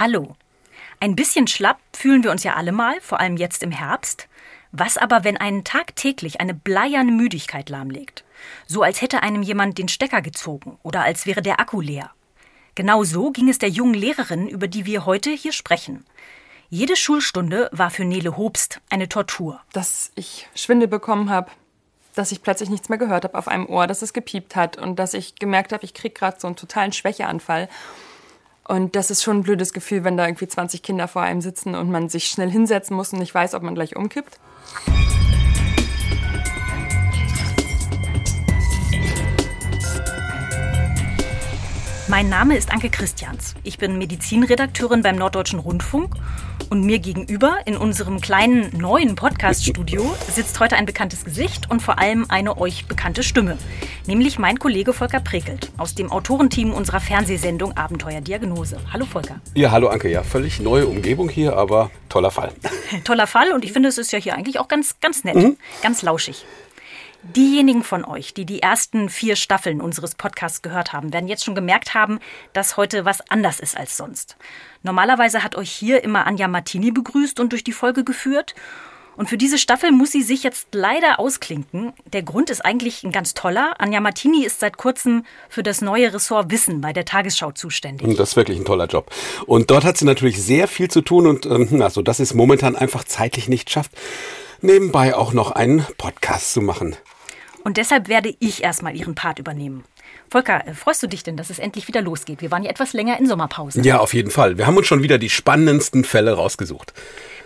Hallo. Ein bisschen schlapp fühlen wir uns ja alle mal, vor allem jetzt im Herbst. Was aber, wenn einen tagtäglich eine bleierne Müdigkeit lahmlegt? So als hätte einem jemand den Stecker gezogen oder als wäre der Akku leer. Genau so ging es der jungen Lehrerin, über die wir heute hier sprechen. Jede Schulstunde war für Nele Hobst eine Tortur. Dass ich Schwindel bekommen habe, dass ich plötzlich nichts mehr gehört habe auf einem Ohr, dass es gepiept hat und dass ich gemerkt habe, ich kriege gerade so einen totalen Schwächeanfall. Und das ist schon ein blödes Gefühl, wenn da irgendwie 20 Kinder vor einem sitzen und man sich schnell hinsetzen muss und nicht weiß, ob man gleich umkippt. Mein Name ist Anke Christians. Ich bin Medizinredakteurin beim Norddeutschen Rundfunk und mir gegenüber in unserem kleinen neuen Podcast-Studio sitzt heute ein bekanntes Gesicht und vor allem eine euch bekannte Stimme, nämlich mein Kollege Volker Prekelt aus dem Autorenteam unserer Fernsehsendung Abenteuerdiagnose. Hallo Volker. Ja, hallo Anke. Ja, völlig neue Umgebung hier, aber toller Fall. toller Fall und ich finde, es ist ja hier eigentlich auch ganz, ganz nett, mhm. ganz lauschig. Diejenigen von euch, die die ersten vier Staffeln unseres Podcasts gehört haben, werden jetzt schon gemerkt haben, dass heute was anders ist als sonst. Normalerweise hat euch hier immer Anja Martini begrüßt und durch die Folge geführt. Und für diese Staffel muss sie sich jetzt leider ausklinken. Der Grund ist eigentlich ein ganz toller. Anja Martini ist seit kurzem für das neue Ressort Wissen bei der Tagesschau zuständig. Das ist wirklich ein toller Job. Und dort hat sie natürlich sehr viel zu tun und ähm, also, dass sie es momentan einfach zeitlich nicht schafft, nebenbei auch noch einen Podcast zu machen. Und deshalb werde ich erstmal Ihren Part übernehmen. Volker, äh, freust du dich denn, dass es endlich wieder losgeht? Wir waren ja etwas länger in Sommerpause. Ja, auf jeden Fall. Wir haben uns schon wieder die spannendsten Fälle rausgesucht.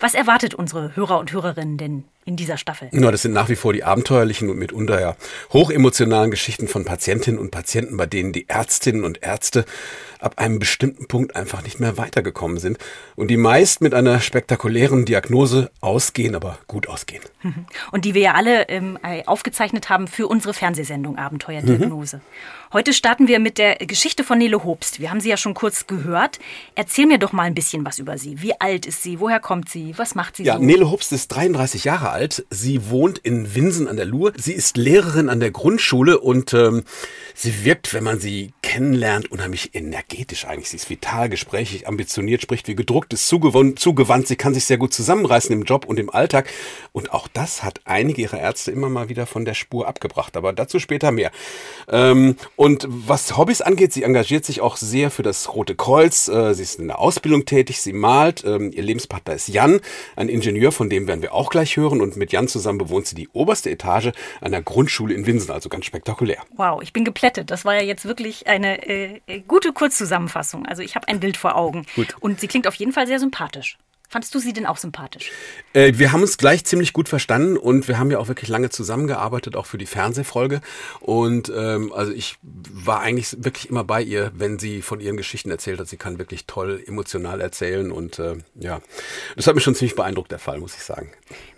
Was erwartet unsere Hörer und Hörerinnen denn in dieser Staffel? Ja, das sind nach wie vor die abenteuerlichen und mitunter ja hochemotionalen Geschichten von Patientinnen und Patienten, bei denen die Ärztinnen und Ärzte ab einem bestimmten Punkt einfach nicht mehr weitergekommen sind und die meist mit einer spektakulären Diagnose ausgehen, aber gut ausgehen. Und die wir ja alle ähm, aufgezeichnet haben für unsere Fernsehsendung Abenteuerdiagnose. Mhm. Heute starten wir mit der Geschichte von Nele Hobst. Wir haben sie ja schon kurz gehört. Erzähl mir doch mal ein bisschen was über sie. Wie alt ist sie? Woher kommt sie? Was macht sie ja, so? Nele Hobst ist 33 Jahre alt. Sie wohnt in Winsen an der Luhr. Sie ist Lehrerin an der Grundschule und ähm, sie wirkt, wenn man sie kennenlernt, unheimlich energetisch eigentlich. Sie ist vital, gesprächig, ambitioniert, spricht wie gedruckt, ist zugewandt, zugewandt. Sie kann sich sehr gut zusammenreißen im Job und im Alltag. Und auch das hat einige ihrer Ärzte immer mal wieder von der Spur abgebracht. Aber dazu später mehr. Ähm, und was Hobbys angeht, sie engagiert sich auch sehr für das Rote Kreuz. Äh, sie ist in der Ausbildung tätig, sie malt. Ähm, ihr Lebenspartner ist Jan, ein Ingenieur, von dem werden wir auch gleich hören. Und mit Jan zusammen bewohnt sie die oberste Etage einer Grundschule in Winsen, also ganz spektakulär. Wow, ich bin geplättet. Das war ja jetzt wirklich eine äh, gute Kurzzusammenfassung. Also ich habe ein Bild vor Augen. Gut. Und sie klingt auf jeden Fall sehr sympathisch. Fandest du sie denn auch sympathisch? Äh, wir haben uns gleich ziemlich gut verstanden und wir haben ja auch wirklich lange zusammengearbeitet, auch für die Fernsehfolge. Und ähm, also ich war eigentlich wirklich immer bei ihr, wenn sie von ihren Geschichten erzählt hat. Sie kann wirklich toll emotional erzählen und äh, ja, das hat mich schon ziemlich beeindruckt, der Fall, muss ich sagen.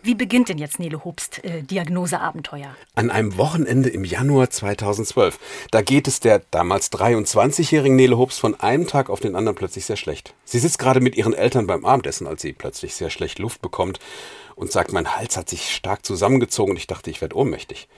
Wie beginnt denn jetzt Nele Hobst äh, Diagnoseabenteuer? An einem Wochenende im Januar 2012. Da geht es der damals 23-jährigen Nele Hobst von einem Tag auf den anderen plötzlich sehr schlecht. Sie sitzt gerade mit ihren Eltern beim Abendessen, als sie plötzlich sehr schlecht Luft bekommt und sagt, mein Hals hat sich stark zusammengezogen und ich dachte, ich werde ohnmächtig.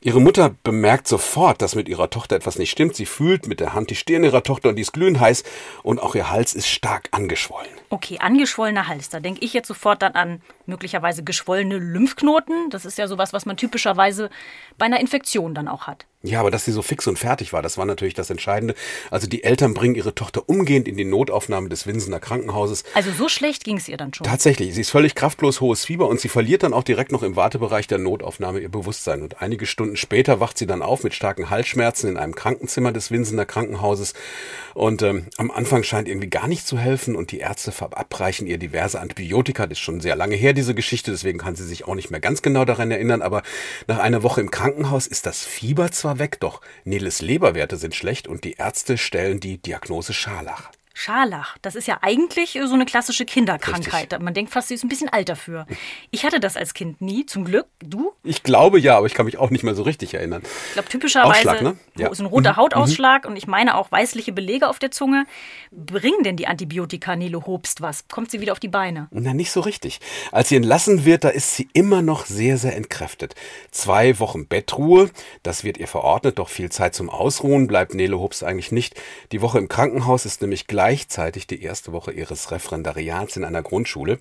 Ihre Mutter bemerkt sofort, dass mit ihrer Tochter etwas nicht stimmt. Sie fühlt mit der Hand die Stirn ihrer Tochter und die ist glühend heiß und auch ihr Hals ist stark angeschwollen. Okay, angeschwollener Hals. Da denke ich jetzt sofort dann an möglicherweise geschwollene Lymphknoten. Das ist ja sowas, was man typischerweise bei einer Infektion dann auch hat. Ja, aber dass sie so fix und fertig war, das war natürlich das Entscheidende. Also die Eltern bringen ihre Tochter umgehend in die Notaufnahme des Winsener Krankenhauses. Also so schlecht ging es ihr dann schon? Tatsächlich. Sie ist völlig kraftlos, hohes Fieber und sie verliert dann auch direkt noch im Wartebereich der Notaufnahme ihr Bewusstsein. Und einige Stunden später wacht sie dann auf mit starken Halsschmerzen in einem Krankenzimmer des Winsener Krankenhauses. Und ähm, am Anfang scheint irgendwie gar nicht zu helfen und die Ärzte verabreichen ihr diverse Antibiotika. Das ist schon sehr lange her, diese Geschichte, deswegen kann sie sich auch nicht mehr ganz genau daran erinnern. Aber nach einer Woche im Krankenhaus ist das Fieber zwar weg, doch Neles Leberwerte sind schlecht und die Ärzte stellen die Diagnose Scharlach. Scharlach, das ist ja eigentlich äh, so eine klassische Kinderkrankheit. Richtig. Man denkt fast, sie ist ein bisschen alt dafür. Ich hatte das als Kind nie, zum Glück. Du? Ich glaube ja, aber ich kann mich auch nicht mehr so richtig erinnern. Ich glaube, typischerweise Ausschlag, ne? ja. ist ein roter mhm. Hautausschlag mhm. und ich meine auch weißliche Belege auf der Zunge. Bringen denn die Antibiotika Nilo Hobst was? Kommt sie wieder auf die Beine? Na, nicht so richtig. Als sie entlassen wird, da ist sie immer noch sehr, sehr entkräftet. Zwei Wochen Bettruhe, das wird ihr verordnet, doch viel Zeit zum Ausruhen bleibt Nele Hobst eigentlich nicht. Die Woche im Krankenhaus ist nämlich gleich gleichzeitig die erste Woche ihres Referendariats in einer Grundschule.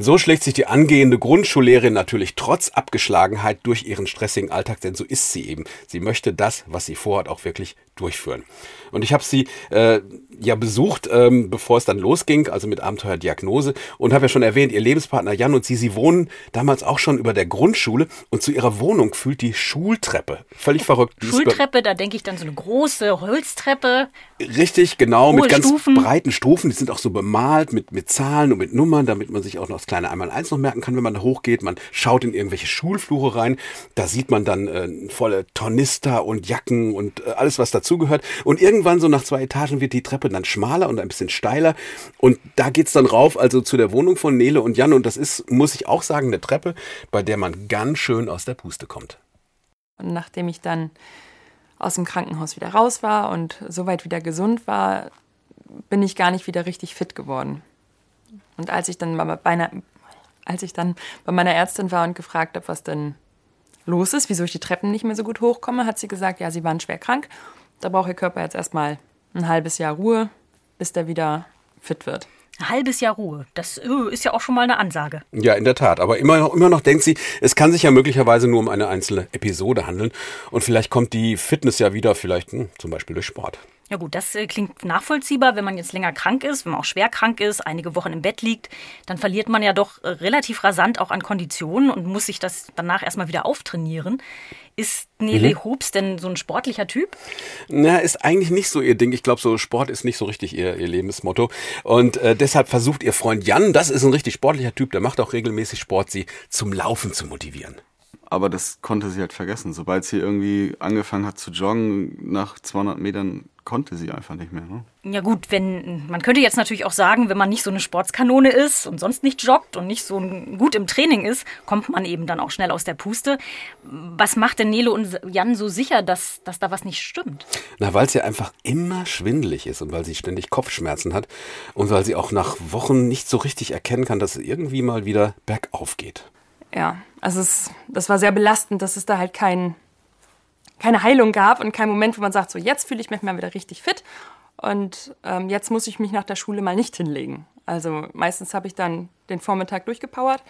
So schlägt sich die angehende Grundschullehrerin natürlich trotz Abgeschlagenheit durch ihren stressigen Alltag, denn so ist sie eben. Sie möchte das, was sie vorhat, auch wirklich durchführen. Und ich habe sie äh, ja besucht, ähm, bevor es dann losging, also mit Abenteuerdiagnose und habe ja schon erwähnt, ihr Lebenspartner Jan und sie, sie wohnen damals auch schon über der Grundschule und zu ihrer Wohnung fühlt die Schultreppe. Völlig verrückt. Schultreppe, da denke ich dann so eine große Holztreppe. Richtig, genau, mit ganz Stufen. breiten Stufen. Die sind auch so bemalt mit, mit Zahlen und mit Nummern, damit man sich auch noch kleine Einmal-Eins noch merken kann, wenn man da hochgeht. Man schaut in irgendwelche Schulflure rein. Da sieht man dann äh, volle Tornister und Jacken und äh, alles, was dazugehört. Und irgendwann so nach zwei Etagen wird die Treppe dann schmaler und ein bisschen steiler. Und da geht's dann rauf, also zu der Wohnung von Nele und Jan. Und das ist, muss ich auch sagen, eine Treppe, bei der man ganz schön aus der Puste kommt. Und nachdem ich dann aus dem Krankenhaus wieder raus war und soweit wieder gesund war, bin ich gar nicht wieder richtig fit geworden. Und als ich dann bei einer, als ich dann bei meiner Ärztin war und gefragt habe, was denn los ist, wieso ich die Treppen nicht mehr so gut hochkomme, hat sie gesagt, ja, sie waren schwer krank. Da braucht ihr Körper jetzt erstmal ein halbes Jahr Ruhe, bis der wieder fit wird. Ein halbes Jahr Ruhe. Das äh, ist ja auch schon mal eine Ansage. Ja, in der Tat. Aber immer noch, immer noch denkt sie, es kann sich ja möglicherweise nur um eine einzelne Episode handeln. Und vielleicht kommt die Fitness ja wieder, vielleicht hm, zum Beispiel durch Sport. Ja gut, das äh, klingt nachvollziehbar, wenn man jetzt länger krank ist, wenn man auch schwer krank ist, einige Wochen im Bett liegt, dann verliert man ja doch äh, relativ rasant auch an Konditionen und muss sich das danach erstmal wieder auftrainieren. Ist Nele mhm. Hobbs denn so ein sportlicher Typ? Na, ist eigentlich nicht so ihr Ding. Ich glaube, so Sport ist nicht so richtig ihr, ihr Lebensmotto. Und äh, deshalb versucht ihr Freund Jan, das ist ein richtig sportlicher Typ, der macht auch regelmäßig Sport, sie zum Laufen zu motivieren aber das konnte sie halt vergessen. Sobald sie irgendwie angefangen hat zu joggen, nach 200 Metern konnte sie einfach nicht mehr. Ne? Ja gut, wenn man könnte jetzt natürlich auch sagen, wenn man nicht so eine Sportskanone ist und sonst nicht joggt und nicht so gut im Training ist, kommt man eben dann auch schnell aus der Puste. Was macht denn Nele und Jan so sicher, dass, dass da was nicht stimmt? Na, weil sie einfach immer schwindelig ist und weil sie ständig Kopfschmerzen hat und weil sie auch nach Wochen nicht so richtig erkennen kann, dass es irgendwie mal wieder bergauf geht. Ja, also es, das war sehr belastend, dass es da halt kein, keine Heilung gab und kein Moment, wo man sagt, so jetzt fühle ich mich mal wieder richtig fit und ähm, jetzt muss ich mich nach der Schule mal nicht hinlegen. Also meistens habe ich dann den Vormittag durchgepowert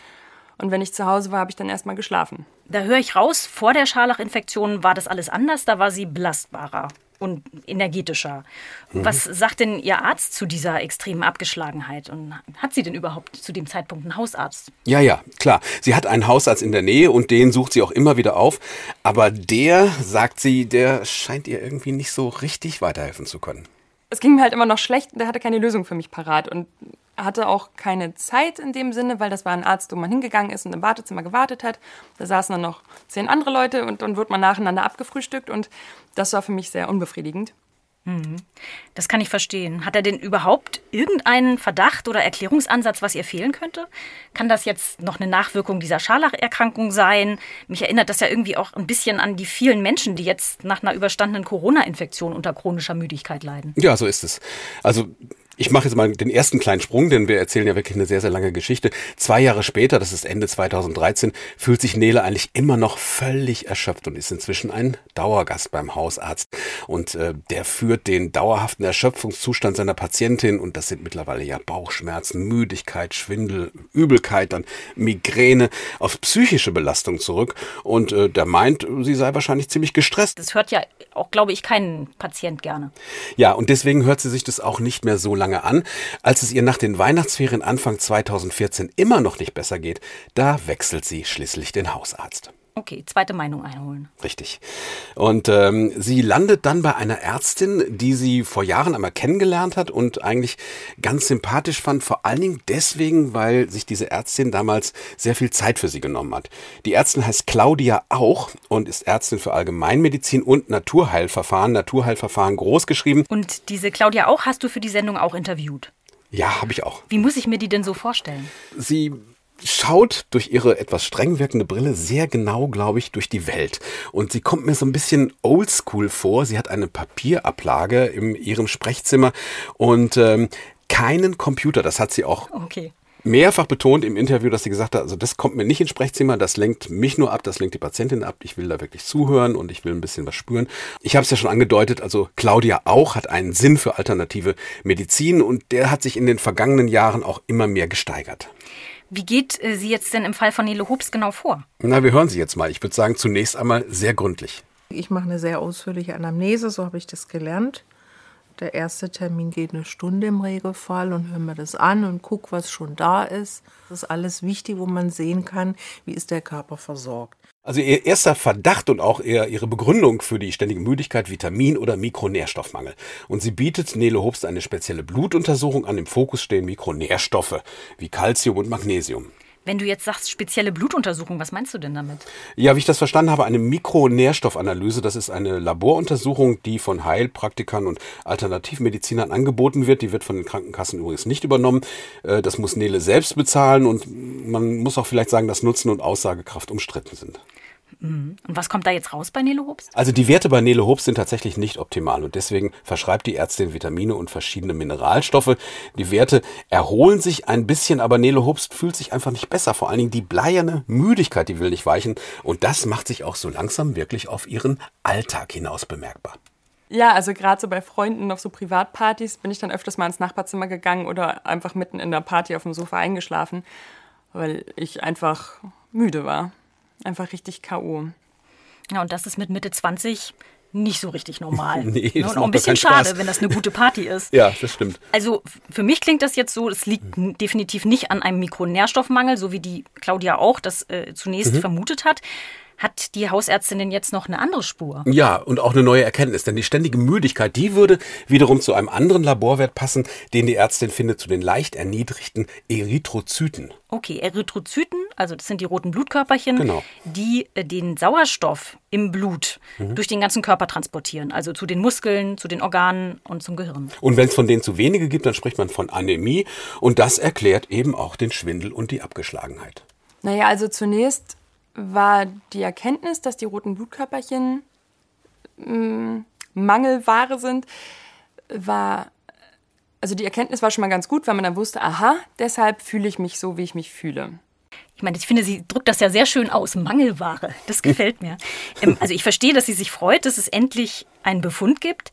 und wenn ich zu Hause war, habe ich dann erstmal geschlafen. Da höre ich raus, vor der Scharlachinfektion war das alles anders, da war sie belastbarer und energetischer. Mhm. Was sagt denn Ihr Arzt zu dieser extremen Abgeschlagenheit? Und hat sie denn überhaupt zu dem Zeitpunkt einen Hausarzt? Ja, ja, klar. Sie hat einen Hausarzt in der Nähe und den sucht sie auch immer wieder auf. Aber der, sagt sie, der scheint ihr irgendwie nicht so richtig weiterhelfen zu können. Es ging mir halt immer noch schlecht und der hatte keine Lösung für mich parat. Und hatte auch keine Zeit in dem Sinne, weil das war ein Arzt, wo man hingegangen ist und im Wartezimmer gewartet hat. Da saßen dann noch zehn andere Leute und dann wird man nacheinander abgefrühstückt und das war für mich sehr unbefriedigend. Mhm. Das kann ich verstehen. Hat er denn überhaupt irgendeinen Verdacht oder Erklärungsansatz, was ihr fehlen könnte? Kann das jetzt noch eine Nachwirkung dieser Scharlacherkrankung sein? Mich erinnert das ja irgendwie auch ein bisschen an die vielen Menschen, die jetzt nach einer überstandenen Corona-Infektion unter chronischer Müdigkeit leiden. Ja, so ist es. Also ich mache jetzt mal den ersten kleinen Sprung, denn wir erzählen ja wirklich eine sehr, sehr lange Geschichte. Zwei Jahre später, das ist Ende 2013, fühlt sich Nele eigentlich immer noch völlig erschöpft und ist inzwischen ein Dauergast beim Hausarzt. Und äh, der führt den dauerhaften Erschöpfungszustand seiner Patientin und das sind mittlerweile ja Bauchschmerzen, Müdigkeit, Schwindel, Übelkeit, dann Migräne auf psychische Belastung zurück. Und äh, der meint, sie sei wahrscheinlich ziemlich gestresst. Das hört ja auch, glaube ich, kein Patient gerne. Ja, und deswegen hört sie sich das auch nicht mehr so lange lange an. Als es ihr nach den Weihnachtsferien Anfang 2014 immer noch nicht besser geht, da wechselt sie schließlich den Hausarzt. Okay, zweite Meinung einholen. Richtig. Und ähm, sie landet dann bei einer Ärztin, die sie vor Jahren einmal kennengelernt hat und eigentlich ganz sympathisch fand, vor allen Dingen deswegen, weil sich diese Ärztin damals sehr viel Zeit für sie genommen hat. Die Ärztin heißt Claudia Auch und ist Ärztin für Allgemeinmedizin und Naturheilverfahren, Naturheilverfahren großgeschrieben. Und diese Claudia Auch hast du für die Sendung auch interviewt? Ja, habe ich auch. Wie muss ich mir die denn so vorstellen? Sie schaut durch ihre etwas streng wirkende Brille sehr genau, glaube ich, durch die Welt. Und sie kommt mir so ein bisschen oldschool vor. Sie hat eine Papierablage in ihrem Sprechzimmer und ähm, keinen Computer. Das hat sie auch okay mehrfach betont im Interview, dass sie gesagt hat, also das kommt mir nicht ins Sprechzimmer, das lenkt mich nur ab, das lenkt die Patientin ab. Ich will da wirklich zuhören und ich will ein bisschen was spüren. Ich habe es ja schon angedeutet, also Claudia auch hat einen Sinn für alternative Medizin und der hat sich in den vergangenen Jahren auch immer mehr gesteigert. Wie geht äh, sie jetzt denn im Fall von Nele Hobbs genau vor? Na, wir hören sie jetzt mal. Ich würde sagen, zunächst einmal sehr gründlich. Ich mache eine sehr ausführliche Anamnese, so habe ich das gelernt. Der erste Termin geht eine Stunde im Regelfall und hören wir das an und guck, was schon da ist. Das ist alles wichtig, wo man sehen kann, wie ist der Körper versorgt. Also ihr erster Verdacht und auch eher ihre Begründung für die ständige Müdigkeit Vitamin- oder Mikronährstoffmangel. Und sie bietet Nele Hobst eine spezielle Blutuntersuchung an. Im Fokus stehen Mikronährstoffe wie Calcium und Magnesium. Wenn du jetzt sagst, spezielle Blutuntersuchung, was meinst du denn damit? Ja, wie ich das verstanden habe, eine Mikronährstoffanalyse. Das ist eine Laboruntersuchung, die von Heilpraktikern und Alternativmedizinern angeboten wird. Die wird von den Krankenkassen übrigens nicht übernommen. Äh, das muss Nele selbst bezahlen und man muss auch vielleicht sagen, dass Nutzen und Aussagekraft umstritten sind. Und was kommt da jetzt raus bei Nele Hobbs? Also die Werte bei Nele Hobbs sind tatsächlich nicht optimal und deswegen verschreibt die Ärztin Vitamine und verschiedene Mineralstoffe. Die Werte erholen sich ein bisschen, aber Nele Hobbs fühlt sich einfach nicht besser. Vor allen Dingen die bleierne Müdigkeit, die will nicht weichen und das macht sich auch so langsam wirklich auf ihren Alltag hinaus bemerkbar. Ja, also gerade so bei Freunden auf so Privatpartys bin ich dann öfters mal ins Nachbarzimmer gegangen oder einfach mitten in der Party auf dem Sofa eingeschlafen, weil ich einfach müde war. Einfach richtig K.O. Ja, und das ist mit Mitte 20 nicht so richtig normal. Nee, Ne, das und auch ein bisschen schade, wenn das eine gute Party ist. Ja, das stimmt. Also für mich klingt das jetzt so, es liegt n- definitiv nicht an einem Mikronährstoffmangel, so wie die Claudia auch das äh, zunächst Mhm. vermutet hat. Hat die Hausärztin denn jetzt noch eine andere Spur? Ja, und auch eine neue Erkenntnis, denn die ständige Müdigkeit, die würde wiederum zu einem anderen Laborwert passen, den die Ärztin findet, zu den leicht erniedrigten Erythrozyten. Okay, Erythrozyten, also das sind die roten Blutkörperchen, Genau. die äh, den Sauerstoff im Blut Mhm. durch den ganzen Körper transportieren, also zu den Muskeln, zu den Organen und zum Gehirn. Und wenn es von denen zu wenige gibt, dann spricht man von Anämie und das erklärt eben auch den Schwindel und die Abgeschlagenheit. Naja, also zunächst war die Erkenntnis, dass die roten Blutkörperchen mh, Mangelware sind, war, also die Erkenntnis war schon mal ganz gut, weil man dann wusste, aha, deshalb fühle ich mich so, wie ich mich fühle. Ich meine, ich finde, sie drückt das ja sehr schön aus. Mangelware. Das gefällt mir. Ähm, also ich verstehe, dass sie sich freut, dass es endlich einen Befund gibt.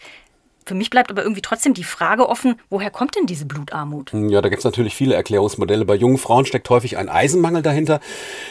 Für mich bleibt aber irgendwie trotzdem die Frage offen, woher kommt denn diese Blutarmut? Ja, da gibt es natürlich viele Erklärungsmodelle. Bei jungen Frauen steckt häufig ein Eisenmangel dahinter,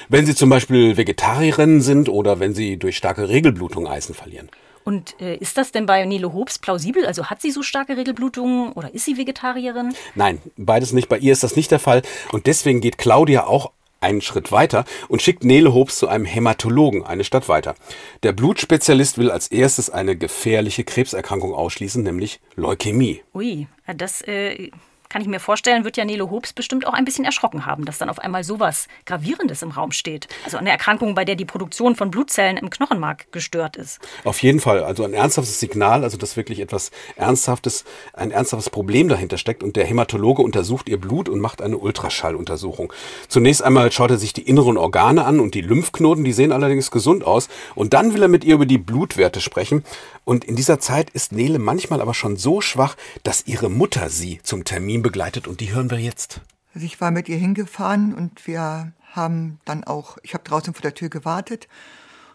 wenn sie zum Beispiel Vegetarierinnen sind oder wenn sie durch starke Regelblutung Eisen verlieren. Und äh, ist das denn bei Nele Hobbs plausibel? Also hat sie so starke Regelblutungen oder ist sie Vegetarierin? Nein, beides nicht. Bei ihr ist das nicht der Fall. Und deswegen geht Claudia auch einen Schritt weiter und schickt Nele Hobbs zu einem Hämatologen eine Stadt weiter. Der Blutspezialist will als erstes eine gefährliche Krebserkrankung ausschließen, nämlich Leukämie. Ui, das äh, kann ich mir vorstellen, wird ja Nele Hobbs bestimmt auch ein bisschen erschrocken haben, dass dann auf einmal sowas Gravierendes im Raum steht. Also eine Erkrankung, bei der die Produktion von Blutzellen im Knochenmark gestört ist. Auf jeden Fall, also ein ernsthaftes Signal, also dass wirklich etwas Ernsthaftes, ein ernsthaftes Problem dahinter steckt und der Hämatologe untersucht ihr Blut und macht eine Ultraschalluntersuchung. Zunächst einmal schaut er sich die inneren Organe an und die Lymphknoten, die sehen allerdings gesund aus und dann will er mit ihr über die Blutwerte sprechen und in dieser Zeit ist Nele manchmal aber schon so schwach, dass ihre Mutter sie zum Termin begleitet und die hören wir jetzt. Also ich war mit ihr hingefahren und wir haben dann auch, ich habe draußen vor der Tür gewartet.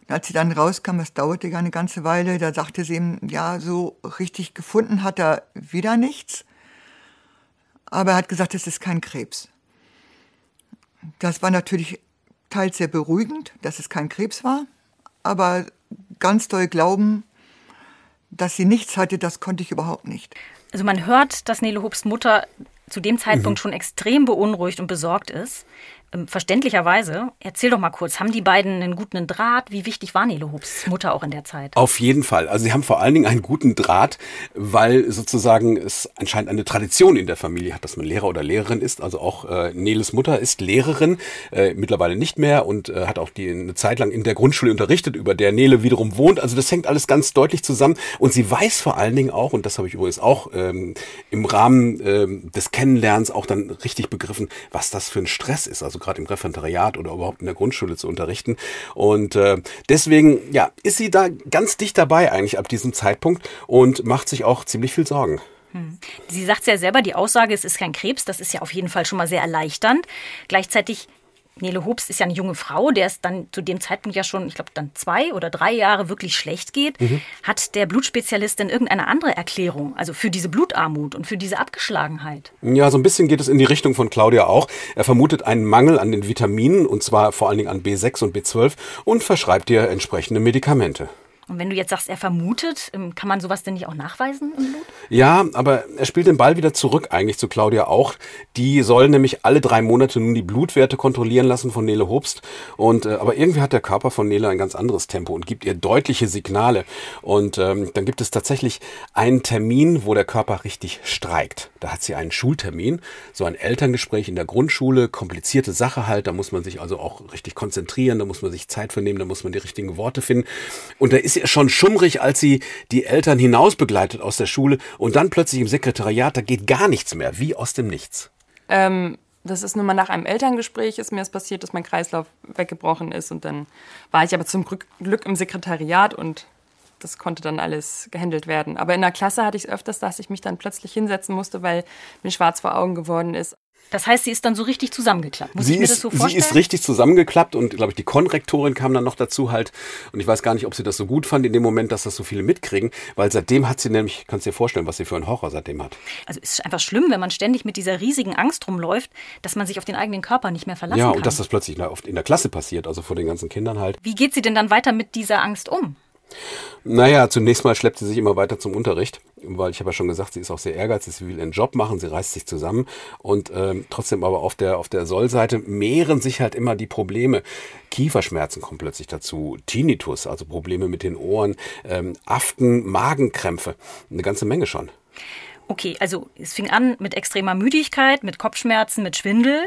Und als sie dann rauskam, das dauerte ja eine ganze Weile, da sagte sie ihm, ja, so richtig gefunden hat er wieder nichts. Aber er hat gesagt, es ist kein Krebs. Das war natürlich teils sehr beruhigend, dass es kein Krebs war. Aber ganz doll glauben, dass sie nichts hatte, das konnte ich überhaupt nicht. Also man hört, dass Nele Hobbs Mutter zu dem Zeitpunkt schon extrem beunruhigt und besorgt ist. Ähm, verständlicherweise. Erzähl doch mal kurz, haben die beiden einen guten Draht? Wie wichtig war Nele Hobbs Mutter auch in der Zeit? Auf jeden Fall. Also sie haben vor allen Dingen einen guten Draht, weil sozusagen es anscheinend eine Tradition in der Familie hat, dass man Lehrer oder Lehrerin ist. Also auch äh, Neles Mutter ist Lehrerin, äh, mittlerweile nicht mehr und äh, hat auch die eine Zeit lang in der Grundschule unterrichtet, über der Nele wiederum wohnt. Also das hängt alles ganz deutlich zusammen. Und sie weiß vor allen Dingen auch, und das habe ich übrigens auch ähm, im Rahmen ähm, des Kennenlernens auch dann richtig begriffen, was das für ein Stress ist. Also gerade im Referendariat oder überhaupt in der Grundschule zu unterrichten. Und äh, deswegen, ja, ist sie da ganz dicht dabei eigentlich ab diesem Zeitpunkt und macht sich auch ziemlich viel Sorgen. Sie sagt ja selber, die Aussage, es ist kein Krebs, das ist ja auf jeden Fall schon mal sehr erleichternd. Gleichzeitig Nele Hobbs ist ja eine junge Frau, der es dann zu dem Zeitpunkt ja schon, ich glaube, dann zwei oder drei Jahre wirklich schlecht geht. Mhm. Hat der Blutspezialist denn irgendeine andere Erklärung, also für diese Blutarmut und für diese Abgeschlagenheit? Ja, so ein bisschen geht es in die Richtung von Claudia auch. Er vermutet einen Mangel an den Vitaminen, und zwar vor allen Dingen an B6 und B12, und verschreibt ihr entsprechende Medikamente. Und wenn du jetzt sagst, er vermutet, ähm, kann man sowas denn nicht auch nachweisen im Blut? Ja, aber er spielt den Ball wieder zurück eigentlich zu Claudia auch. Die soll nämlich alle drei Monate nun die Blutwerte kontrollieren lassen von Nele Hobst. Und äh, aber irgendwie hat der Körper von Nele ein ganz anderes Tempo und gibt ihr deutliche Signale. Und ähm, dann gibt es tatsächlich einen Termin, wo der Körper richtig streikt. Da hat sie einen Schultermin, so ein Elterngespräch in der Grundschule, komplizierte Sache halt. Da muss man sich also auch richtig konzentrieren, da muss man sich Zeit für nehmen, da muss man die richtigen Worte finden. Und da ist schon schummrig, als sie die Eltern hinaus begleitet aus der Schule und dann plötzlich im Sekretariat, da geht gar nichts mehr, wie aus dem Nichts. Ähm, das ist nun mal nach einem Elterngespräch ist mir es passiert, dass mein Kreislauf weggebrochen ist und dann war ich aber zum Glück im Sekretariat und das konnte dann alles gehandelt werden. Aber in der Klasse hatte ich es öfters, dass ich mich dann plötzlich hinsetzen musste, weil mir schwarz vor Augen geworden ist. Das heißt, sie ist dann so richtig zusammengeklappt. Muss sie ich mir ist, das so sie vorstellen? ist richtig zusammengeklappt und glaube ich, die Konrektorin kam dann noch dazu halt. Und ich weiß gar nicht, ob sie das so gut fand in dem Moment, dass das so viele mitkriegen, weil seitdem hat sie nämlich, kannst dir vorstellen, was sie für einen Horror seitdem hat. Also es ist einfach schlimm, wenn man ständig mit dieser riesigen Angst rumläuft, dass man sich auf den eigenen Körper nicht mehr verlassen Ja, kann. und dass das plötzlich oft in der Klasse passiert, also vor den ganzen Kindern halt. Wie geht sie denn dann weiter mit dieser Angst um? Naja, zunächst mal schleppt sie sich immer weiter zum Unterricht, weil ich habe ja schon gesagt, sie ist auch sehr ehrgeizig, sie will ihren Job machen, sie reißt sich zusammen und ähm, trotzdem aber auf der, auf der Sollseite mehren sich halt immer die Probleme. Kieferschmerzen kommen plötzlich dazu, Tinnitus, also Probleme mit den Ohren, ähm, Aften, Magenkrämpfe, eine ganze Menge schon. Okay, also es fing an mit extremer Müdigkeit, mit Kopfschmerzen, mit Schwindel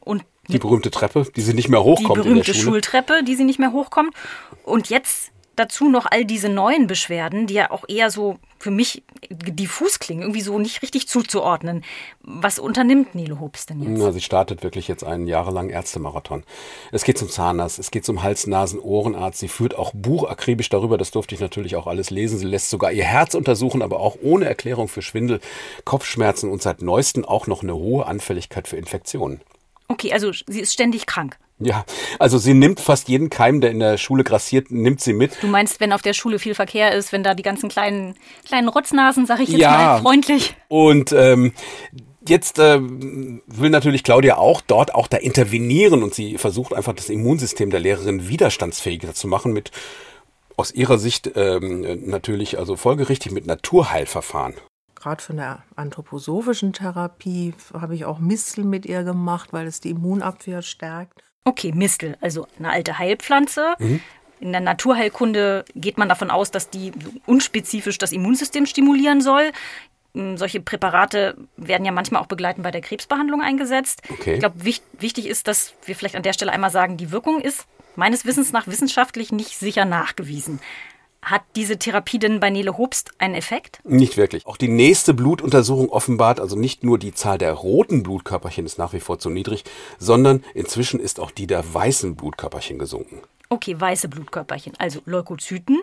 und Die berühmte Treppe, die sie nicht mehr die hochkommt der berühmte. Schultreppe, die sie nicht mehr hochkommt. Und jetzt dazu noch all diese neuen Beschwerden, die ja auch eher so für mich diffus klingen, irgendwie so nicht richtig zuzuordnen. Was unternimmt Nele Hobbs denn jetzt? Ja, sie startet wirklich jetzt einen jahrelangen Ärztemarathon. Es geht zum Zahnarzt, es geht zum Hals-, Nasen-, Ohrenarzt. Sie führt auch Buch akribisch darüber. Das durfte ich natürlich auch alles lesen. Sie lässt sogar ihr Herz untersuchen, aber auch ohne Erklärung für Schwindel, Kopfschmerzen und seit neuestem auch noch eine hohe Anfälligkeit für Infektionen. Okay, also sie ist ständig krank. Ja, also sie nimmt fast jeden Keim, der in der Schule grassiert, nimmt sie mit. Du meinst, wenn auf der Schule viel Verkehr ist, wenn da die ganzen kleinen, kleinen Rotznasen, sag ich jetzt Ja. mal freundlich. Und ähm, jetzt äh, will natürlich Claudia auch dort auch da intervenieren und sie versucht einfach das Immunsystem der Lehrerin widerstandsfähiger zu machen mit aus ihrer Sicht ähm, natürlich also folgerichtig mit Naturheilverfahren. Gerade von der anthroposophischen Therapie habe ich auch Mistel mit ihr gemacht, weil es die Immunabwehr stärkt. Okay, Mistel, also eine alte Heilpflanze. In der Naturheilkunde geht man davon aus, dass die unspezifisch das Immunsystem stimulieren soll. Ähm, Solche Präparate werden ja manchmal auch begleitend bei der Krebsbehandlung eingesetzt. Okay. Ich glaube, wich wichtig ist, dass wir vielleicht an der Stelle einmal sagen, die Wirkung ist meines Wissens nach wissenschaftlich nicht sicher nachgewiesen. Hat diese Therapie denn bei Nele Hobst einen Effekt? Nicht wirklich. Auch die nächste Blutuntersuchung offenbart, also nicht nur die Zahl der roten Blutkörperchen ist nach wie vor zu niedrig, sondern inzwischen ist auch die der weißen Blutkörperchen gesunken. Okay, weiße Blutkörperchen, also Leukozyten.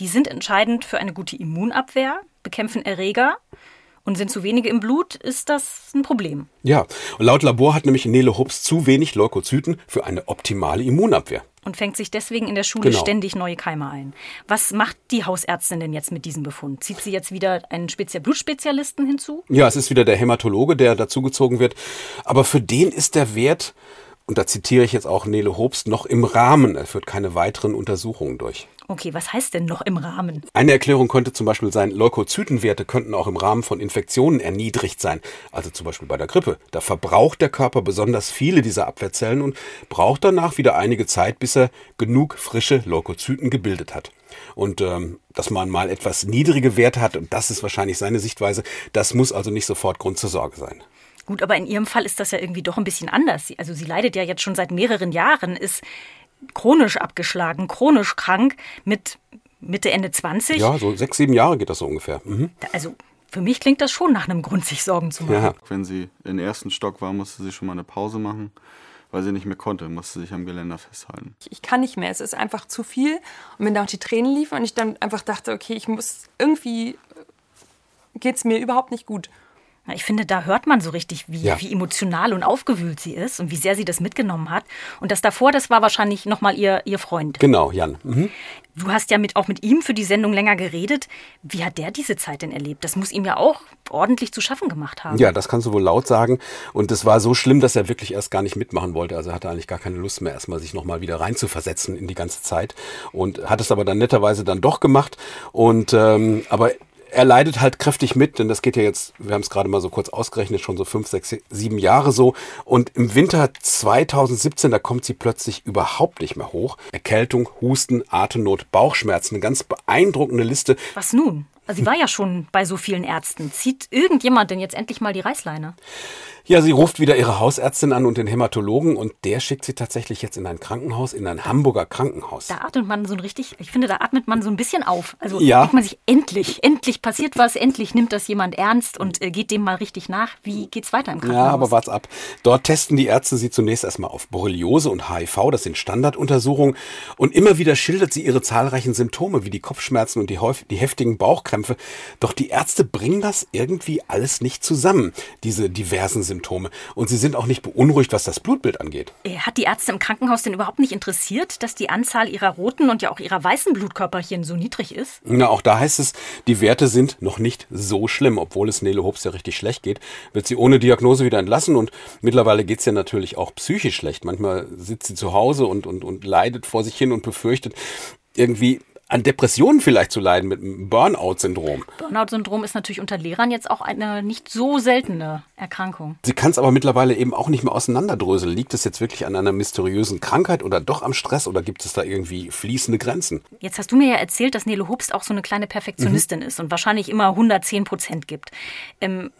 Die sind entscheidend für eine gute Immunabwehr, bekämpfen Erreger. Und sind zu wenige im Blut, ist das ein Problem. Ja, und laut Labor hat nämlich Nele Hubs zu wenig Leukozyten für eine optimale Immunabwehr. Und fängt sich deswegen in der Schule Genau. ständig neue Keime ein. Was macht die Hausärztin denn jetzt mit diesem Befund? Zieht sie jetzt wieder einen Spezia Blutspezialisten hinzu? Ja, es ist wieder der Hämatologe, der dazugezogen wird. Aber für den ist der Wert, und da zitiere ich jetzt auch Nele Hobst, noch im Rahmen. Er führt keine weiteren Untersuchungen durch. Okay, was heißt denn noch im Rahmen? Eine Erklärung könnte zum Beispiel sein, Leukozytenwerte könnten auch im Rahmen von Infektionen erniedrigt sein. Also zum Beispiel bei der Grippe. Da verbraucht der Körper besonders viele dieser Abwehrzellen und braucht danach wieder einige Zeit, bis er genug frische Leukozyten gebildet hat. Und ähm, dass man mal etwas niedrige Werte hat, und das ist wahrscheinlich seine Sichtweise, das muss also nicht sofort Grund zur Sorge sein. Gut, aber in ihrem Fall ist das ja irgendwie doch ein bisschen anders. Also sie leidet ja jetzt schon seit mehreren Jahren, ist chronisch abgeschlagen, chronisch krank mit Mitte, Ende 20. Ja, so sechs, sieben Jahre geht das so ungefähr. Mhm. Also für mich klingt das schon nach einem Grund, sich Sorgen zu machen. Ja. Wenn sie im ersten Stock war, musste sie schon mal eine Pause machen, weil sie nicht mehr konnte, musste sich am Geländer festhalten. Ich, ich kann nicht mehr. Es ist einfach zu viel. Und mir da auch die Tränen liefen und ich dann einfach dachte, okay, ich muss irgendwie geht es mir überhaupt nicht gut. Ich finde, da hört man so richtig, wie, Ja. wie emotional und aufgewühlt sie ist und wie sehr sie das mitgenommen hat. Und das davor, das war wahrscheinlich nochmal ihr, ihr Freund. Genau, Jan. Mhm. Du hast ja mit, auch mit ihm für die Sendung länger geredet. Wie hat der diese Zeit denn erlebt? Das muss ihm ja auch ordentlich zu schaffen gemacht haben. Ja, das kannst du wohl laut sagen. Und es war so schlimm, dass er wirklich erst gar nicht mitmachen wollte. Also er hatte eigentlich gar keine Lust mehr, erstmal sich nochmal wieder reinzuversetzen in die ganze Zeit. Und hat es aber dann netterweise dann doch gemacht. Und ähm, aber er leidet halt kräftig mit, denn das geht ja jetzt, wir haben es gerade mal so kurz ausgerechnet, schon so fünf, sechs, sieben Jahre so. Und im Winter 2017, da kommt sie plötzlich überhaupt nicht mehr hoch. Erkältung, Husten, Atemnot, Bauchschmerzen, eine ganz beeindruckende Liste. Was nun? Also sie war ja schon bei so vielen Ärzten. Zieht irgendjemand denn jetzt endlich mal die Reißleine? Ja, sie ruft wieder ihre Hausärztin an und den Hämatologen und der schickt sie tatsächlich jetzt in ein Krankenhaus, in ein Hamburger Krankenhaus. Da atmet man so ein richtig, ich finde, da atmet man so ein bisschen auf. Also Ja. denkt man sich, endlich, endlich passiert was, endlich nimmt das jemand ernst und äh, geht dem mal richtig nach. Wie geht's weiter im Krankenhaus? Ja, aber wart's ab. Dort testen die Ärzte sie zunächst erstmal auf Borreliose und HIV, das sind Standarduntersuchungen. Und immer wieder schildert sie ihre zahlreichen Symptome, wie die Kopfschmerzen und die, die heftigen Bauchkrämpfe. Doch die Ärzte bringen das irgendwie alles nicht zusammen, diese diversen Symptome. Und sie sind auch nicht beunruhigt, was das Blutbild angeht. Äh, Hat die Ärzte im Krankenhaus denn überhaupt nicht interessiert, dass die Anzahl ihrer roten und ja auch ihrer weißen Blutkörperchen so niedrig ist? Na, auch da heißt es, die Werte sind noch nicht so schlimm. Obwohl es Nele Hobbs ja richtig schlecht geht, wird sie ohne Diagnose wieder entlassen und mittlerweile geht's ja natürlich auch psychisch schlecht. Manchmal sitzt sie zu Hause und, und, und leidet vor sich hin und befürchtet, irgendwie an Depressionen vielleicht zu leiden mit einem Burnout-Syndrom. Burnout-Syndrom ist natürlich unter Lehrern jetzt auch eine nicht so seltene Erkrankung. Sie kann es aber mittlerweile eben auch nicht mehr auseinanderdröseln. Liegt es jetzt wirklich an einer mysteriösen Krankheit oder doch am Stress oder gibt es da irgendwie fließende Grenzen? Jetzt hast du mir ja erzählt, dass Nele Hobst auch so eine kleine Perfektionistin ist und wahrscheinlich immer 110 Prozent gibt. Ähm,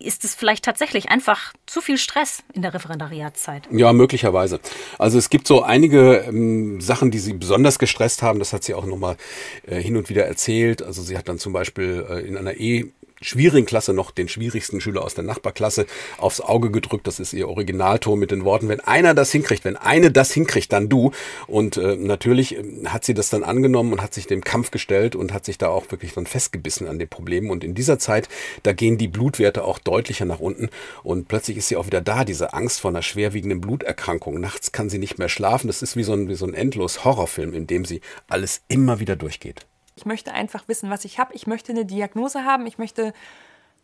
ist es vielleicht tatsächlich einfach zu viel Stress in der Referendariatszeit? Ja, möglicherweise. Also es gibt so einige ähm, Sachen, die sie besonders gestresst haben. Das hat sie auch nochmal äh, hin und wieder erzählt. Also sie hat dann zum Beispiel äh, in einer eh schwierigen Klasse noch den schwierigsten Schüler aus der Nachbarklasse aufs Auge gedrückt. Das ist ihr Originalton mit den Worten, wenn einer das hinkriegt, wenn eine das hinkriegt, dann du. Und äh, natürlich äh, hat sie das dann angenommen und hat sich dem Kampf gestellt und hat sich da auch wirklich dann festgebissen an den Problemen. Und in dieser Zeit, da gehen die Blutwerte auch deutlicher nach unten und plötzlich ist sie auch wieder da, diese Angst vor einer schwerwiegenden Bluterkrankung. Nachts kann sie nicht mehr schlafen. Das ist wie so ein, wie so ein endlos Horrorfilm, in dem sie alles immer wieder durchgeht. Ich möchte einfach wissen, was ich habe. Ich möchte eine Diagnose haben. Ich möchte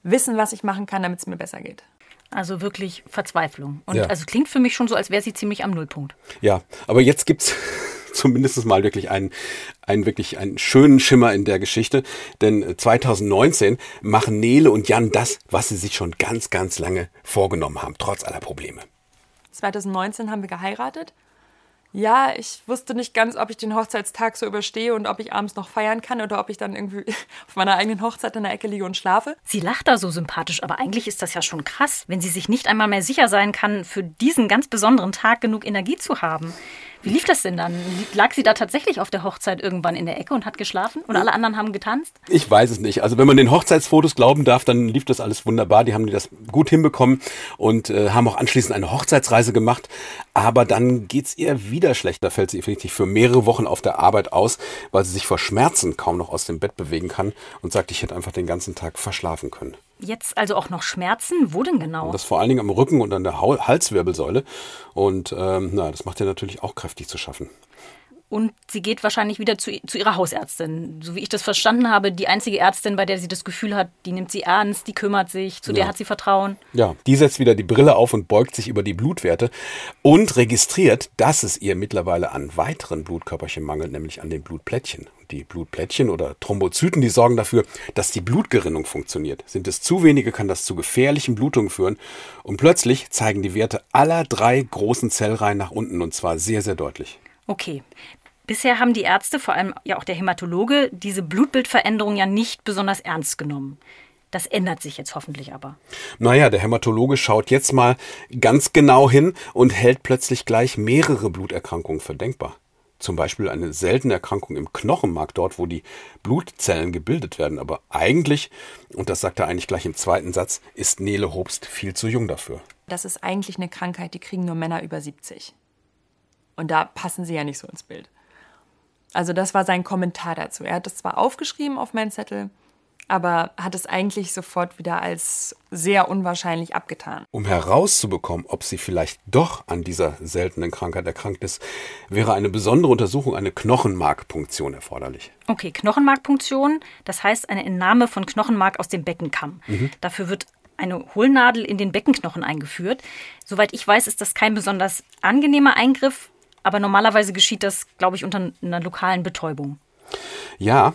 wissen, was ich machen kann, damit es mir besser geht. Also wirklich Verzweiflung. Und Ja. also klingt für mich schon so, als wäre sie ziemlich am Nullpunkt. Ja, aber jetzt gibt's zumindest mal wirklich einen, einen wirklich einen schönen Schimmer in der Geschichte. Denn 2019 machen Nele und Jan das, was sie sich schon ganz, ganz lange vorgenommen haben, trotz aller Probleme. 2019 haben wir geheiratet. Ja, ich wusste nicht ganz, ob ich den Hochzeitstag so überstehe und ob ich abends noch feiern kann oder ob ich dann irgendwie auf meiner eigenen Hochzeit in der Ecke liege und schlafe. Sie lacht da so sympathisch, aber eigentlich ist das ja schon krass, wenn sie sich nicht einmal mehr sicher sein kann, für diesen ganz besonderen Tag genug Energie zu haben. Wie lief das denn dann? Lag sie da tatsächlich auf der Hochzeit irgendwann in der Ecke und hat geschlafen? Und alle anderen haben getanzt? Ich weiß es nicht. Also wenn man den Hochzeitsfotos glauben darf, dann lief das alles wunderbar. Die haben das gut hinbekommen und äh, haben auch anschließend eine Hochzeitsreise gemacht. Aber dann geht's ihr wieder schlecht. Da fällt sie effektiv für mehrere Wochen auf der Arbeit aus, weil sie sich vor Schmerzen kaum noch aus dem Bett bewegen kann und sagt, ich hätte einfach den ganzen Tag verschlafen können. Jetzt also auch noch Schmerzen? Wo denn genau? Das vor allen Dingen am Rücken und an der Halswirbelsäule. Und ähm, na, das macht ihr natürlich auch kräftig zu schaffen. Und sie geht wahrscheinlich wieder zu, zu ihrer Hausärztin. So wie ich das verstanden habe, die einzige Ärztin, bei der sie das Gefühl hat, die nimmt sie ernst, die kümmert sich, zu der Ja. hat sie Vertrauen. Ja, die setzt wieder die Brille auf und beugt sich über die Blutwerte und registriert, dass es ihr mittlerweile an weiteren Blutkörperchen mangelt, nämlich an den Blutplättchen. Die Blutplättchen oder Thrombozyten, die sorgen dafür, dass die Blutgerinnung funktioniert. Sind es zu wenige, kann das zu gefährlichen Blutungen führen. Und plötzlich zeigen die Werte aller drei großen Zellreihen nach unten und zwar sehr, sehr deutlich. Okay. Bisher haben die Ärzte, vor allem ja auch der Hämatologe, diese Blutbildveränderung ja nicht besonders ernst genommen. Das ändert sich jetzt hoffentlich aber. Naja, der Hämatologe schaut jetzt mal ganz genau hin und hält plötzlich gleich mehrere Bluterkrankungen für denkbar. Zum Beispiel eine seltene Erkrankung im Knochenmark, dort wo die Blutzellen gebildet werden. Aber eigentlich, und das sagt er eigentlich gleich im zweiten Satz, ist Nele Hobst viel zu jung dafür. Das ist eigentlich eine Krankheit, die kriegen nur Männer über 70. Und da passen sie ja nicht so ins Bild. Also das war sein Kommentar dazu. Er hat das zwar aufgeschrieben auf meinen Zettel, aber hat es eigentlich sofort wieder als sehr unwahrscheinlich abgetan. Um herauszubekommen, ob sie vielleicht doch an dieser seltenen Krankheit erkrankt ist, wäre eine besondere Untersuchung, eine Knochenmarkpunktion erforderlich. Okay, Knochenmarkpunktion, das heißt eine Entnahme von Knochenmark aus dem Beckenkamm. Dafür wird eine Hohlnadel in den Beckenknochen eingeführt. Soweit ich weiß, ist das kein besonders angenehmer Eingriff, aber normalerweise geschieht das, glaube ich, unter einer lokalen Betäubung. Ja,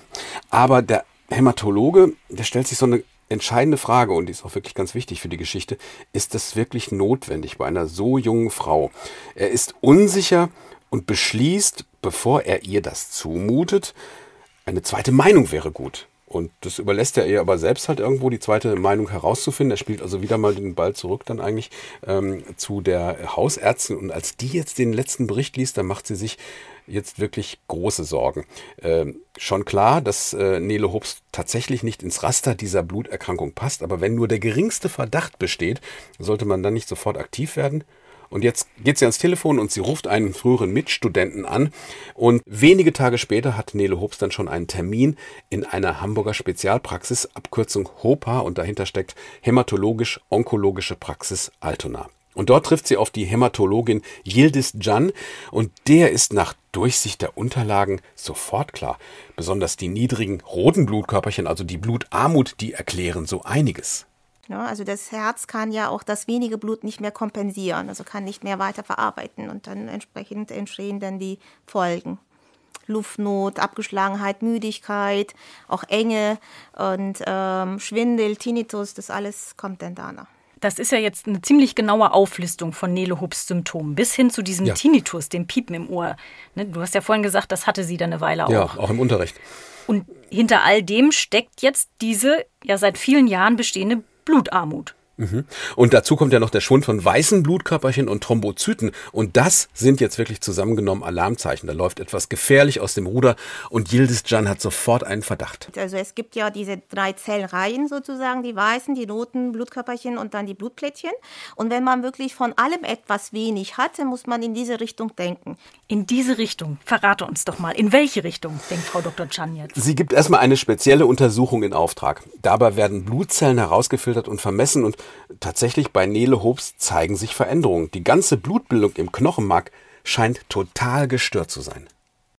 aber der Hämatologe, der stellt sich so eine entscheidende Frage und die ist auch wirklich ganz wichtig für die Geschichte. Ist das wirklich notwendig bei einer so jungen Frau? Er ist unsicher und beschließt, bevor er ihr das zumutet, eine zweite Meinung wäre gut. Und das überlässt er ihr aber selbst halt irgendwo, die zweite Meinung herauszufinden. Er spielt also wieder mal den Ball zurück dann eigentlich ähm, zu der Hausärztin. Und als die jetzt den letzten Bericht liest, dann macht sie sich jetzt wirklich große Sorgen. Ähm, schon klar, dass äh, Nele Hobbs tatsächlich nicht ins Raster dieser Bluterkrankung passt, aber wenn nur der geringste Verdacht besteht, sollte man dann nicht sofort aktiv werden? Und jetzt geht sie ans Telefon und sie ruft einen früheren Mitstudenten an. Und wenige Tage später hat Nele Hobbs dann schon einen Termin in einer Hamburger Spezialpraxis, Abkürzung HOPA, und dahinter steckt Hämatologisch-Onkologische Praxis Altona. Und dort trifft sie auf die Hämatologin Yildiz Can und der ist nach Durchsicht der Unterlagen sofort klar. Besonders die niedrigen roten Blutkörperchen, also die Blutarmut, die erklären so einiges. Ja, also das Herz kann ja auch das wenige Blut nicht mehr kompensieren, also kann nicht mehr weiter verarbeiten und dann entsprechend entstehen dann die Folgen. Luftnot, Abgeschlagenheit, Müdigkeit, auch Enge und ähm, Schwindel, Tinnitus, das alles kommt dann danach. Das ist ja jetzt eine ziemlich genaue Auflistung von Nele Hubs Symptomen, bis hin zu diesem Ja. Tinnitus, dem Piepen im Ohr. Ne, Du hast ja vorhin gesagt, das hatte sie dann eine Weile auch. Ja, auch im Unterricht. Und hinter all dem steckt jetzt diese ja seit vielen Jahren bestehende Blutarmut. Und dazu kommt ja noch der Schwund von weißen Blutkörperchen und Thrombozyten. Und das sind jetzt wirklich zusammengenommen Alarmzeichen. Da läuft etwas gefährlich aus dem Ruder und Yildiz Can hat sofort einen Verdacht. Also es gibt ja diese drei Zellreihen sozusagen, die weißen, die roten Blutkörperchen und dann die Blutplättchen. Und wenn man wirklich von allem etwas wenig hat, dann muss man in diese Richtung denken. In diese Richtung. Verrate uns doch mal. In welche Richtung denkt Frau Dr. Chan jetzt? Sie gibt erstmal eine spezielle Untersuchung in Auftrag. Dabei werden Blutzellen herausgefiltert und vermessen und tatsächlich bei Nele Hobbs zeigen sich Veränderungen. Die ganze Blutbildung im Knochenmark scheint total gestört zu sein.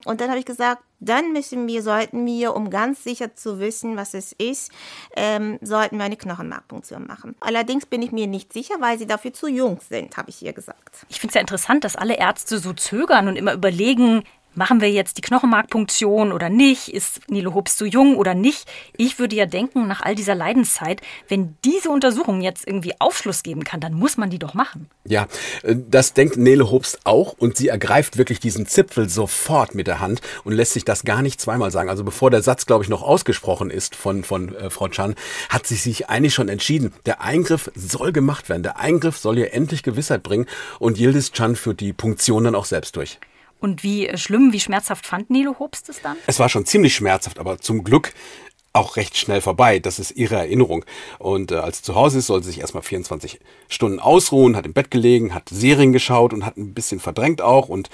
Und dann habe ich gesagt, dann müssen wir, sollten wir, um ganz sicher zu wissen, was es ist, ähm, sollten wir eine Knochenmarkpunktion machen. Allerdings bin ich mir nicht sicher, weil sie dafür zu jung sind, habe ich ihr gesagt. Ich finde es ja interessant, dass alle Ärzte so zögern und immer überlegen, machen wir jetzt die Knochenmarkpunktion oder nicht? Ist Nilo Hobbs zu jung oder nicht? Ich würde ja denken, nach all dieser Leidenszeit, wenn diese Untersuchung jetzt irgendwie Aufschluss geben kann, dann muss man die doch machen. Ja, äh, das denkt Nele Hobbs auch und sie ergreift wirklich diesen Zipfel sofort mit der Hand und lässt sich das gar nicht zweimal sagen. Also bevor der Satz, glaube ich, noch ausgesprochen ist von, von äh, Frau Chan, hat sie sich eigentlich schon entschieden. Der Eingriff soll gemacht werden. Der Eingriff soll ihr endlich Gewissheit bringen und Yildiz Chan führt die Punktion dann auch selbst durch. Und wie schlimm, wie schmerzhaft fand Nilo Hobbs das dann? Es war schon ziemlich schmerzhaft, aber zum Glück auch recht schnell vorbei. Das ist ihre Erinnerung. Und äh, als sie zu Hause ist, soll sie sich erstmal 24 Stunden ausruhen, hat im Bett gelegen, hat Serien geschaut und hat ein bisschen verdrängt auch und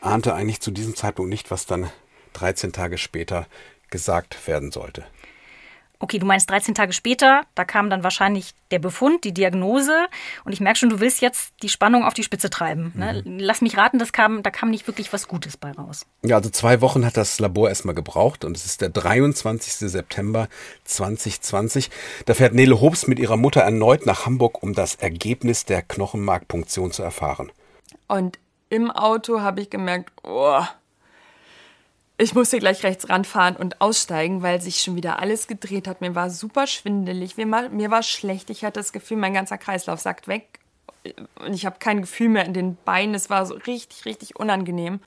ahnte eigentlich zu diesem Zeitpunkt nicht, was dann 13 Tage später gesagt werden sollte. Okay, du meinst 13 Tage später, da kam dann wahrscheinlich der Befund, die Diagnose. Und ich merke schon, du willst jetzt die Spannung auf die Spitze treiben. Ne? Lass mich raten, das kam, da kam nicht wirklich was Gutes bei raus. Ja, also zwei Wochen hat das Labor erstmal gebraucht und es ist der 23. September 2020. Da fährt Nele Hobbs mit ihrer Mutter erneut nach Hamburg, um das Ergebnis der Knochenmarkpunktion zu erfahren. Und im Auto habe ich gemerkt, oh, ich musste gleich rechts ranfahren und aussteigen, weil sich schon wieder alles gedreht hat. Mir war super schwindelig, mir war, schlecht. Ich hatte das Gefühl, mein ganzer Kreislauf sackt weg. Und ich habe kein Gefühl mehr in den Beinen. Es war so richtig, richtig unangenehm.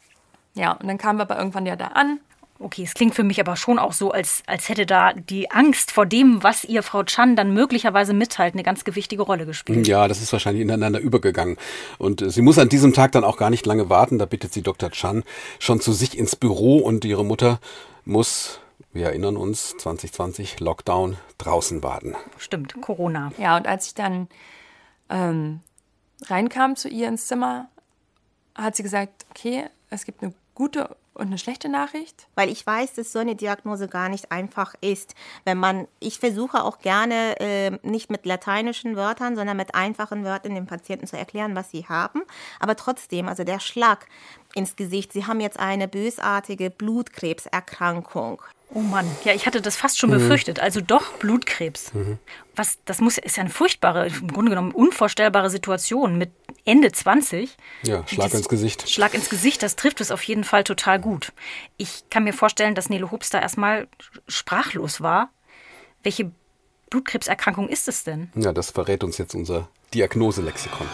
Ja, und dann kamen wir aber irgendwann ja da an. Okay, es klingt für mich aber schon auch so, als, als hätte da die Angst vor dem, was ihr Frau Chan dann möglicherweise mitteilt, eine ganz gewichtige Rolle gespielt. Ja, das ist wahrscheinlich ineinander übergegangen. Und äh, sie muss an diesem Tag dann auch gar nicht lange warten. Da bittet sie Dr. Chan schon zu sich ins Büro und ihre Mutter muss, wir erinnern uns, 2020 Lockdown draußen warten. Stimmt, Corona. Ja, und als ich dann ähm, reinkam zu ihr ins Zimmer, hat sie gesagt, okay, es gibt eine gute und eine schlechte Nachricht? Weil ich weiß, dass so eine Diagnose gar nicht einfach ist. Wenn man, ich versuche auch gerne äh, nicht mit lateinischen Wörtern, sondern mit einfachen Wörtern den Patienten zu erklären, was sie haben. Aber trotzdem, also der Schlag ins Gesicht, sie haben jetzt eine bösartige Blutkrebserkrankung. Oh Mann, ja, ich hatte das fast schon befürchtet. Also doch Blutkrebs. Was, das muss, ist ja eine furchtbare, im Grunde genommen unvorstellbare Situation mit Ende 20. Ja, Schlag Das- ins Gesicht. Schlag ins Gesicht, das trifft es auf jeden Fall total gut. Ich kann mir vorstellen, dass Nele Hobster erstmal sprachlos war. Welche Blutkrebserkrankung ist es denn? Ja, das verrät uns jetzt unser Diagnoselexikon.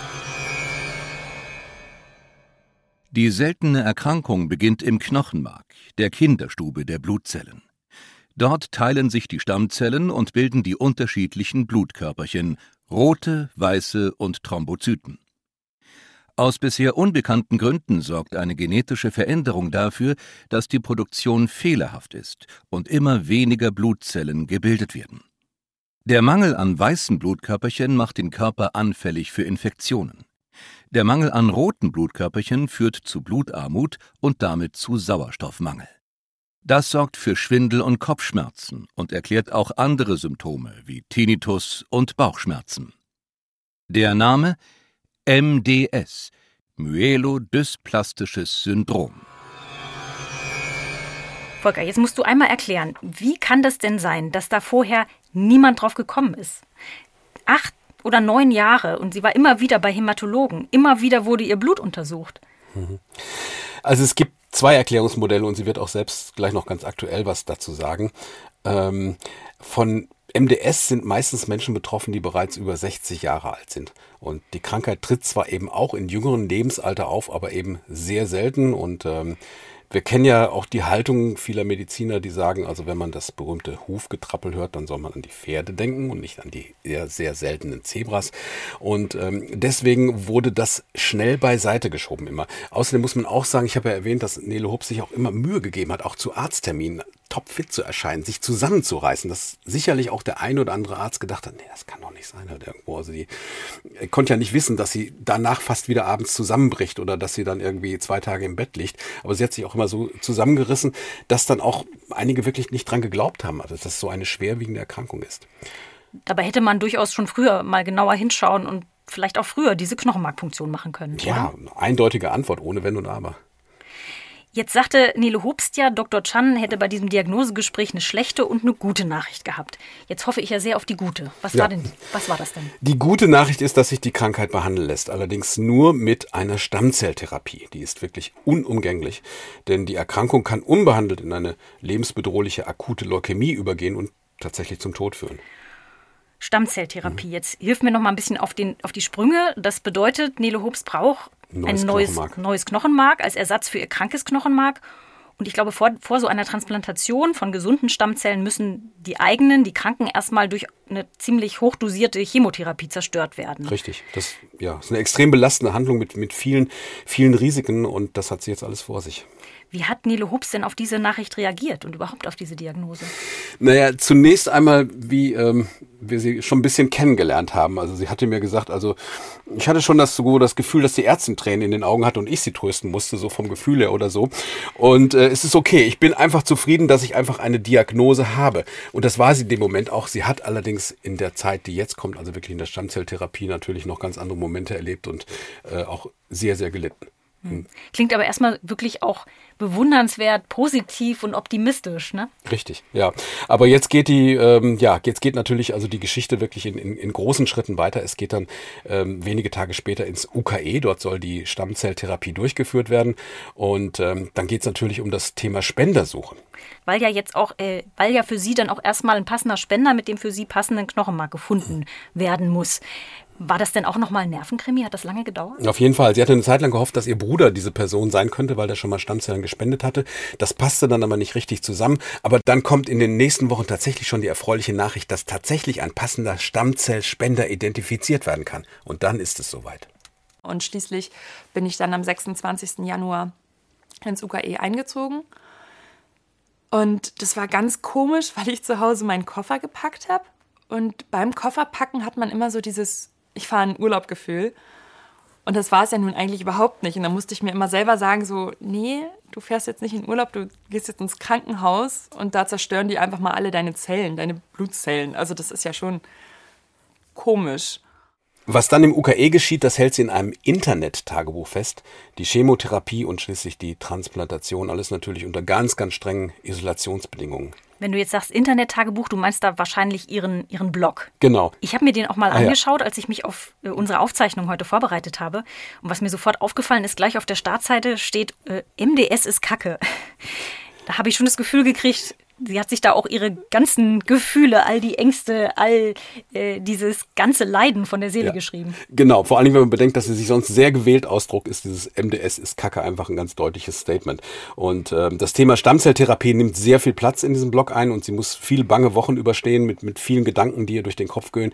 Die seltene Erkrankung beginnt im Knochenmark, der Kinderstube der Blutzellen. Dort teilen sich die Stammzellen und bilden die unterschiedlichen Blutkörperchen, rote, weiße und Thrombozyten. Aus bisher unbekannten Gründen sorgt eine genetische Veränderung dafür, dass die Produktion fehlerhaft ist und immer weniger Blutzellen gebildet werden. Der Mangel an weißen Blutkörperchen macht den Körper anfällig für Infektionen. Der Mangel an roten Blutkörperchen führt zu Blutarmut und damit zu Sauerstoffmangel. Das sorgt für Schwindel und Kopfschmerzen und erklärt auch andere Symptome wie Tinnitus und Bauchschmerzen. Der Name MDS, Myelodysplastisches Syndrom. Volker, jetzt musst du einmal erklären, wie kann das denn sein, dass da vorher niemand drauf gekommen ist? Acht oder neun Jahre und sie war immer wieder bei Hämatologen. Immer wieder wurde ihr Blut untersucht. Also es gibt zwei Erklärungsmodelle und sie wird auch selbst gleich noch ganz aktuell was dazu sagen. Ähm, von MDS sind meistens Menschen betroffen, die bereits über 60 Jahre alt sind. Und die Krankheit tritt zwar eben auch in jüngeren Lebensalter auf, aber eben sehr selten. Und ähm, wir kennen ja auch die Haltung vieler Mediziner, die sagen, also wenn man das berühmte Hufgetrappel hört, dann soll man an die Pferde denken und nicht an die eher sehr seltenen Zebras. Und ähm, deswegen wurde das schnell beiseite geschoben immer. Außerdem muss man auch sagen, ich habe ja erwähnt, dass Nele Hopp sich auch immer Mühe gegeben hat, auch zu Arztterminen topfit zu erscheinen, sich zusammenzureißen, dass sicherlich auch der ein oder andere Arzt gedacht hat, nee, das kann doch nicht sein halt irgendwo. Also die er konnte ja nicht wissen, dass sie danach fast wieder abends zusammenbricht oder dass sie dann irgendwie zwei Tage im Bett liegt. Aber sie hat sich auch immer so zusammengerissen, dass dann auch einige wirklich nicht dran geglaubt haben, also dass das so eine schwerwiegende Erkrankung ist. Dabei hätte man durchaus schon früher mal genauer hinschauen und vielleicht auch früher diese Knochenmarkpunktion machen können. Ja, eine eindeutige Antwort, ohne Wenn und Aber. Jetzt sagte Nele Hobst ja, Dr. Chan hätte bei diesem Diagnosegespräch eine schlechte und eine gute Nachricht gehabt. Jetzt hoffe ich ja sehr auf die gute. Was Ja. war denn, was war das denn? Die gute Nachricht ist, dass sich die Krankheit behandeln lässt, allerdings nur mit einer Stammzelltherapie. Die ist wirklich unumgänglich, denn die Erkrankung kann unbehandelt in eine lebensbedrohliche akute Leukämie übergehen und tatsächlich zum Tod führen. Stammzelltherapie. Mhm. Jetzt hilf mir noch mal ein bisschen auf, den, auf die Sprünge. Das bedeutet, Nele Hobst braucht Neues ein neues Knochenmark. neues Knochenmark als Ersatz für ihr krankes Knochenmark. Und ich glaube, vor, vor so einer Transplantation von gesunden Stammzellen müssen die eigenen, die kranken, erstmal durch eine ziemlich hochdosierte Chemotherapie zerstört werden. Richtig. Das ja, ist eine extrem belastende Handlung mit, mit vielen, vielen Risiken und das hat sie jetzt alles vor sich. Wie hat Nele Hubs denn auf diese Nachricht reagiert und überhaupt auf diese Diagnose? Naja, zunächst einmal, wie ähm, wir sie schon ein bisschen kennengelernt haben. Also sie hatte mir gesagt, also ich hatte schon das so das Gefühl, dass die Ärztin Tränen in den Augen hatte und ich sie trösten musste, so vom Gefühl her oder so. Und äh, es ist okay. Ich bin einfach zufrieden, dass ich einfach eine Diagnose habe. Und das war sie in dem Moment auch. Sie hat allerdings in der Zeit, die jetzt kommt, also wirklich in der Stammzelltherapie, natürlich noch ganz andere Momente erlebt und äh, auch sehr, sehr gelitten. Klingt aber erstmal wirklich auch bewundernswert, positiv und optimistisch, ne? Richtig, ja. Aber jetzt geht die, ähm, ja, jetzt geht natürlich also die Geschichte wirklich in, in, in großen Schritten weiter. Es geht dann ähm, wenige Tage später ins UKE. Dort soll die Stammzelltherapie durchgeführt werden. Und ähm, dann geht es natürlich um das Thema Spendersuche. Weil ja jetzt auch, äh, weil ja für sie dann auch erstmal ein passender Spender mit dem für sie passenden Knochenmark gefunden werden muss. War das denn auch nochmal ein Nervenkrimi? Hat das lange gedauert? Auf jeden Fall. Sie hatte eine Zeit lang gehofft, dass ihr Bruder diese Person sein könnte, weil der schon mal Stammzellen gespendet hatte. Das passte dann aber nicht richtig zusammen. Aber dann kommt in den nächsten Wochen tatsächlich schon die erfreuliche Nachricht, dass tatsächlich ein passender Stammzellspender identifiziert werden kann. Und dann ist es soweit. Und schließlich bin ich dann am 26. Januar ins UKE eingezogen. Und das war ganz komisch, weil ich zu Hause meinen Koffer gepackt habe. Und beim Kofferpacken hat man immer so dieses Ich fahre in Urlaub Gefühl. Und das war es ja nun eigentlich überhaupt nicht. Und dann musste ich mir immer selber sagen, so, nee, du fährst jetzt nicht in Urlaub, du gehst jetzt ins Krankenhaus und da zerstören die einfach mal alle deine Zellen, deine Blutzellen. Also das ist ja schon komisch. Was dann im UKE geschieht, das hält sie in einem Internet-Tagebuch fest. Die Chemotherapie und schließlich die Transplantation, alles natürlich unter ganz, ganz strengen Isolationsbedingungen. Wenn du jetzt sagst Internet-Tagebuch, du meinst da wahrscheinlich ihren, ihren Blog. Genau. Ich habe mir den auch mal Ah, ja. angeschaut, als ich mich auf äh, unsere Aufzeichnung heute vorbereitet habe. Und was mir sofort aufgefallen ist, gleich auf der Startseite steht, äh, MDS ist Kacke. Da habe ich schon das Gefühl gekriegt, sie hat sich da auch ihre ganzen Gefühle, all die Ängste, all äh, dieses ganze Leiden von der Seele Ja. geschrieben. Genau, vor allem, wenn man bedenkt, dass sie sich sonst sehr gewählt ausdruckt, ist dieses MDS ist Kacke einfach ein ganz deutliches Statement. Und ähm, das Thema Stammzelltherapie nimmt sehr viel Platz in diesem Blog ein und sie muss viel bange Wochen überstehen mit, mit vielen Gedanken, die ihr durch den Kopf gehen.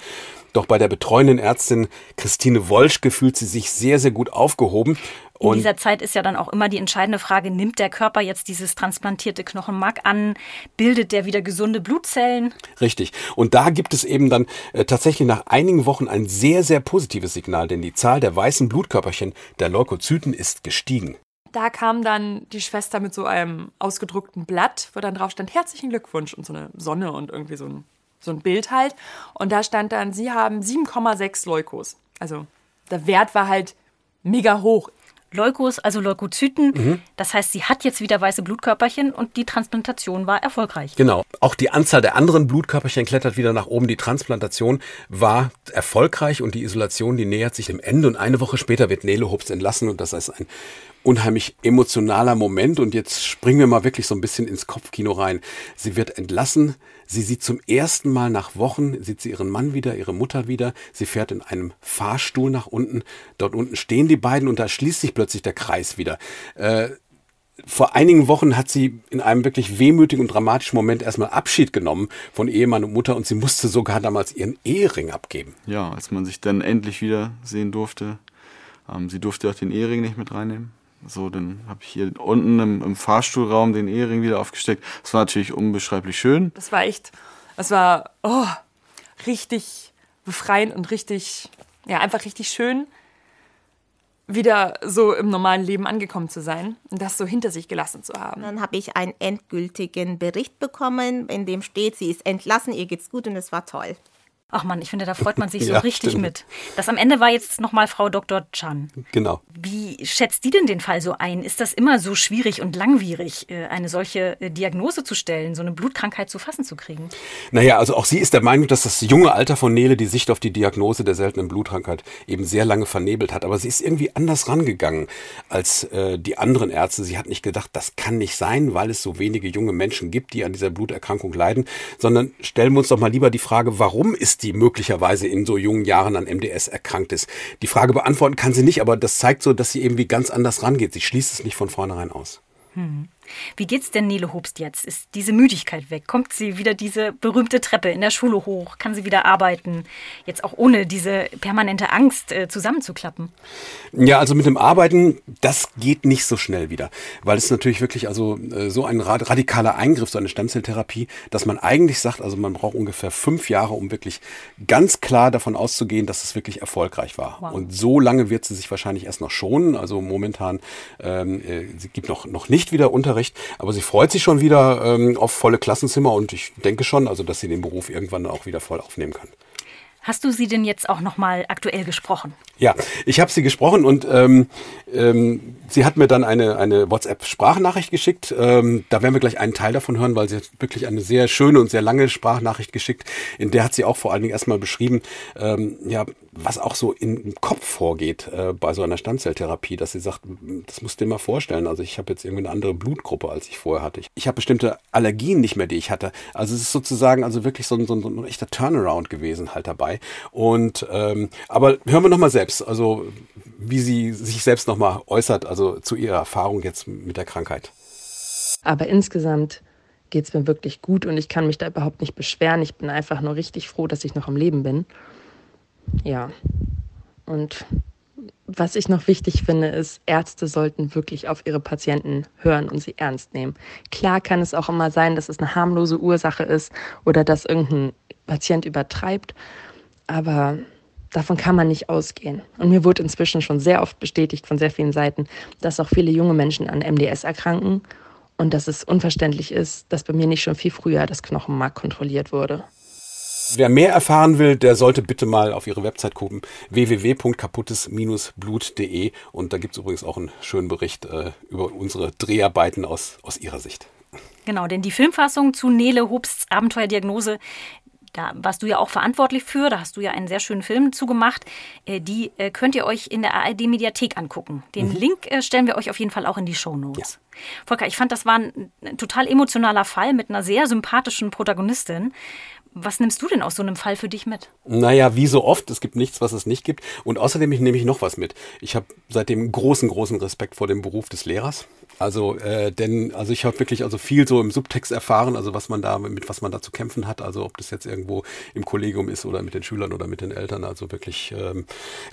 Doch bei der betreuenden Ärztin Christine Wolschke fühlt sie sich sehr, sehr gut aufgehoben. In Und dieser Zeit ist ja dann auch immer die entscheidende Frage, nimmt der Körper jetzt dieses transplantierte Knochenmark an? Bildet der wieder gesunde Blutzellen? Richtig. Und da gibt es eben dann äh, tatsächlich nach einigen Wochen ein sehr, sehr positives Signal, denn die Zahl der weißen Blutkörperchen der Leukozyten ist gestiegen. Da kam dann die Schwester mit so einem ausgedruckten Blatt, wo dann drauf stand, herzlichen Glückwunsch und so eine Sonne und irgendwie so ein, so ein Bild halt. Und da stand dann, sie haben 7,6 Leukos. Also der Wert war halt mega hoch. Leukos, also Leukozyten. Mhm. Das heißt, sie hat jetzt wieder weiße Blutkörperchen und die Transplantation war erfolgreich. Genau. Auch die Anzahl der anderen Blutkörperchen klettert wieder nach oben. Die Transplantation war erfolgreich und die Isolation, die nähert sich dem Ende. Und eine Woche später wird Nele Hobbs entlassen und das ist ein unheimlich emotionaler Moment. Und jetzt springen wir mal wirklich so ein bisschen ins Kopfkino rein. Sie wird entlassen. Sie sieht zum ersten Mal nach Wochen, sieht sie ihren Mann wieder, ihre Mutter wieder. Sie fährt in einem Fahrstuhl nach unten. Dort unten stehen die beiden und da schließt sich plötzlich der Kreis wieder. Äh, vor einigen Wochen hat sie in einem wirklich wehmütigen und dramatischen Moment erstmal Abschied genommen von Ehemann und Mutter und sie musste sogar damals ihren Ehering abgeben. Ja, als man sich dann endlich wieder sehen durfte. Ähm, sie durfte auch den Ehering nicht mit reinnehmen. So, dann habe ich hier unten im, im Fahrstuhlraum den Ehering wieder aufgesteckt. Das war natürlich unbeschreiblich schön. Das war echt, das war oh, richtig befreiend und richtig, ja, einfach richtig schön, wieder so im normalen Leben angekommen zu sein und das so hinter sich gelassen zu haben. Dann habe ich einen endgültigen Bericht bekommen, in dem steht, sie ist entlassen, ihr geht's gut und es war toll. Ach man, ich finde, da freut man sich so Ja, richtig stimmt. mit. Das am Ende war jetzt nochmal Frau Dr. Chan. Genau. Wie schätzt die denn den Fall so ein? Ist das immer so schwierig und langwierig, äh, eine solche äh, Diagnose zu stellen, so eine Blutkrankheit zu fassen zu kriegen? Naja, also auch sie ist der Meinung, dass das junge Alter von Nele die Sicht auf die Diagnose der seltenen Blutkrankheit eben sehr lange vernebelt hat. Aber sie ist irgendwie anders rangegangen als äh, die anderen Ärzte. Sie hat nicht gedacht, das kann nicht sein, weil es so wenige junge Menschen gibt, die an dieser Bluterkrankung leiden, sondern stellen wir uns doch mal lieber die Frage, warum ist die möglicherweise in so jungen Jahren an MDS erkrankt ist. Die Frage beantworten kann sie nicht, aber das zeigt so, dass sie irgendwie ganz anders rangeht. Sie schließt es nicht von vornherein aus. Wie geht's denn Nele Hobst jetzt? Ist diese Müdigkeit weg? Kommt sie wieder diese berühmte Treppe in der Schule hoch? Kann sie wieder arbeiten? Jetzt auch ohne diese permanente Angst äh, zusammenzuklappen? Ja, also mit dem Arbeiten, das geht nicht so schnell wieder, weil es natürlich wirklich also äh, so ein rad- radikaler Eingriff, so eine Stammzelltherapie, dass man eigentlich sagt, also man braucht ungefähr fünf Jahre, um wirklich ganz klar davon auszugehen, dass es wirklich erfolgreich war. Wow. Und so lange wird sie sich wahrscheinlich erst noch schonen. Also momentan, ähm, äh, sie gibt noch, noch nicht wieder Unterricht, aber sie freut sich schon wieder ähm, auf volle Klassenzimmer und ich denke schon, also dass sie den Beruf irgendwann auch wieder voll aufnehmen kann. Hast du sie denn jetzt auch nochmal aktuell gesprochen? Ja, ich habe sie gesprochen und ähm, ähm, sie hat mir dann eine, eine WhatsApp-Sprachnachricht geschickt. Ähm, da werden wir gleich einen Teil davon hören, weil sie hat wirklich eine sehr schöne und sehr lange Sprachnachricht geschickt. In der hat sie auch vor allen Dingen erstmal beschrieben, ähm, ja, was auch so im Kopf vorgeht äh, bei so einer Stammzelltherapie, dass sie sagt, das musst du dir mal vorstellen. Also ich habe jetzt irgendwie eine andere Blutgruppe, als ich vorher hatte. Ich, ich habe bestimmte Allergien nicht mehr, die ich hatte. Also es ist sozusagen also wirklich so ein, so ein, so ein echter Turnaround gewesen halt dabei. Und ähm, aber hören wir noch mal selbst, also wie sie sich selbst noch mal äußert, also zu ihrer Erfahrung jetzt mit der Krankheit. Aber insgesamt geht es mir wirklich gut und ich kann mich da überhaupt nicht beschweren. Ich bin einfach nur richtig froh, dass ich noch am Leben bin. Ja. Und was ich noch wichtig finde, ist, Ärzte sollten wirklich auf ihre Patienten hören und sie ernst nehmen. Klar kann es auch immer sein, dass es eine harmlose Ursache ist oder dass irgendein Patient übertreibt, aber davon kann man nicht ausgehen. Und mir wurde inzwischen schon sehr oft bestätigt von sehr vielen Seiten, dass auch viele junge Menschen an MDS erkranken und dass es unverständlich ist, dass bei mir nicht schon viel früher das Knochenmark kontrolliert wurde. Wer mehr erfahren will, der sollte bitte mal auf ihre Website gucken, www.kaputtes-blut.de und da gibt es übrigens auch einen schönen Bericht äh, über unsere Dreharbeiten aus, aus ihrer Sicht. Genau, denn die Filmfassung zu Nele Hobsts Abenteuerdiagnose, da warst du ja auch verantwortlich für, da hast du ja einen sehr schönen Film zugemacht. Äh, die äh, könnt ihr euch in der ARD-Mediathek angucken. Den mhm. Link äh, stellen wir euch auf jeden Fall auch in die Show Notes. Ja. Volker, ich fand, das war ein total emotionaler Fall mit einer sehr sympathischen Protagonistin. Was nimmst du denn aus so einem Fall für dich mit? Naja, wie so oft, es gibt nichts, was es nicht gibt. Und außerdem nehme ich noch was mit. Ich habe seitdem großen, großen Respekt vor dem Beruf des Lehrers. Also, äh, denn, also ich habe wirklich also viel so im Subtext erfahren, also was man da, mit was man da zu kämpfen hat, also ob das jetzt irgendwo im Kollegium ist oder mit den Schülern oder mit den Eltern, also wirklich ähm,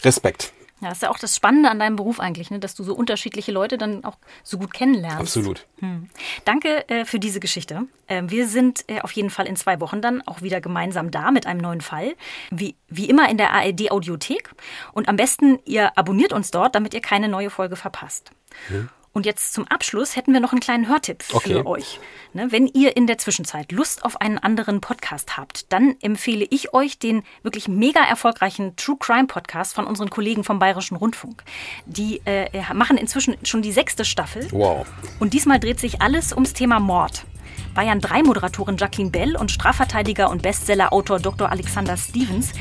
Respekt. Ja, das ist ja auch das Spannende an deinem Beruf eigentlich, ne? dass du so unterschiedliche Leute dann auch so gut kennenlernst. Absolut. Hm. Danke äh, für diese Geschichte. Äh, wir sind äh, auf jeden Fall in zwei Wochen dann auch wieder gemeinsam da mit einem neuen Fall. Wie, wie immer in der ARD Audiothek. Und am besten, ihr abonniert uns dort, damit ihr keine neue Folge verpasst. Hm. Und jetzt zum Abschluss hätten wir noch einen kleinen Hörtipp für okay. euch. Ne, wenn ihr in der Zwischenzeit Lust auf einen anderen Podcast habt, dann empfehle ich euch den wirklich mega erfolgreichen True Crime Podcast von unseren Kollegen vom Bayerischen Rundfunk. Die äh, machen inzwischen schon die sechste Staffel. Wow. Und diesmal dreht sich alles ums Thema Mord. Bayern 3 Moderatorin Jacqueline Bell und Strafverteidiger und Bestsellerautor Dr. Alexander Stevens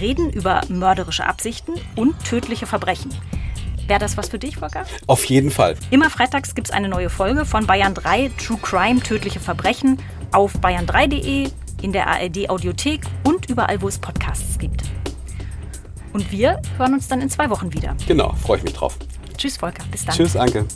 reden über mörderische Absichten und tödliche Verbrechen. Wäre das was für dich, Volker? Auf jeden Fall. Immer freitags gibt es eine neue Folge von Bayern 3 True Crime Tödliche Verbrechen auf bayern3.de, in der ARD Audiothek und überall, wo es Podcasts gibt. Und wir hören uns dann in zwei Wochen wieder. Genau, freue ich mich drauf. Tschüss, Volker. Bis dann. Tschüss, Anke.